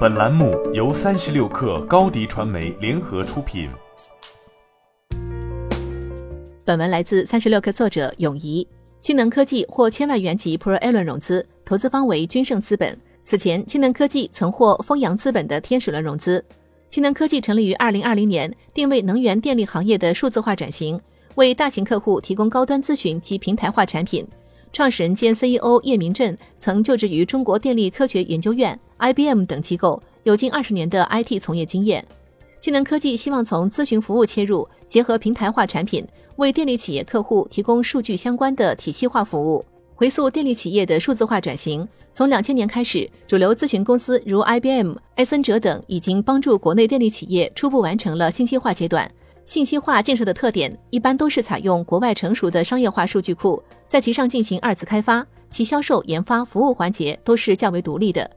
本栏目由三十六氪高低传媒联合出品。本文来自三十六氪作者永怡。氢能科技获千万元级 Pro A 轮融资，投资方为君盛资本。此前，氢能科技曾获丰阳资本的天使轮融资。氢能科技成立于二零二零年，定位能源电力行业的数字化转型，为大型客户提供高端咨询及平台化产品。创始人兼 CEO 叶明振曾就职于中国电力科学研究院、IBM 等机构，有近二十年的 IT 从业经验。技能科技希望从咨询服务切入，结合平台化产品，为电力企业客户提供数据相关的体系化服务，回溯电力企业的数字化转型。从两千年开始，主流咨询公司如 IBM、埃森哲等，已经帮助国内电力企业初步完成了信息化阶段。信息化建设的特点一般都是采用国外成熟的商业化数据库，在其上进行二次开发，其销售、研发、服务环节都是较为独立的。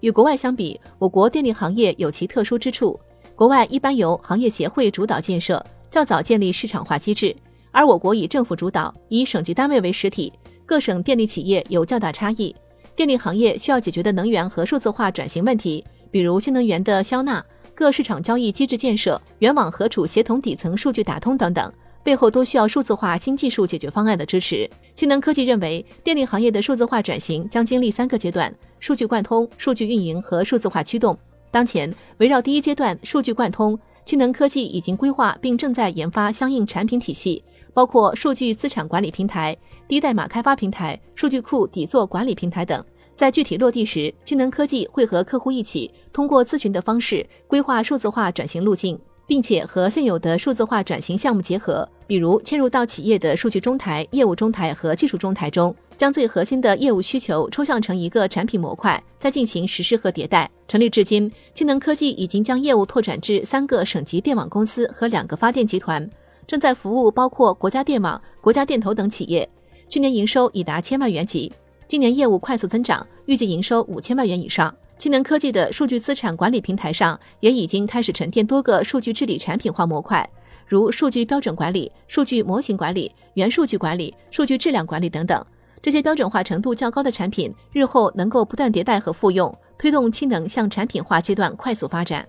与国外相比，我国电力行业有其特殊之处。国外一般由行业协会主导建设，较早建立市场化机制，而我国以政府主导，以省级单位为实体，各省电力企业有较大差异。电力行业需要解决的能源和数字化转型问题，比如新能源的消纳。各市场交易机制建设、源网合储协同底层数据打通等等，背后都需要数字化新技术解决方案的支持。氢能科技认为，电力行业的数字化转型将经历三个阶段：数据贯通、数据运营和数字化驱动。当前，围绕第一阶段数据贯通，氢能科技已经规划并正在研发相应产品体系，包括数据资产管理平台、低代码开发平台、数据库底座管理平台等。在具体落地时，氢能科技会和客户一起，通过咨询的方式规划数字化转型路径，并且和现有的数字化转型项目结合，比如嵌入到企业的数据中台、业务中台和技术中台中，将最核心的业务需求抽象成一个产品模块，再进行实施和迭代。成立至今，氢能科技已经将业务拓展至三个省级电网公司和两个发电集团，正在服务包括国家电网、国家电投等企业。去年营收已达千万元级。今年业务快速增长，预计营收五千万元以上。氢能科技的数据资产管理平台上也已经开始沉淀多个数据治理产品化模块，如数据标准管理、数据模型管理、元数据管理、数据质量管理等等。这些标准化程度较高的产品，日后能够不断迭代和复用，推动氢能向产品化阶段快速发展。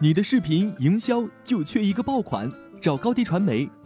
你的视频营销就缺一个爆款，找高低传媒。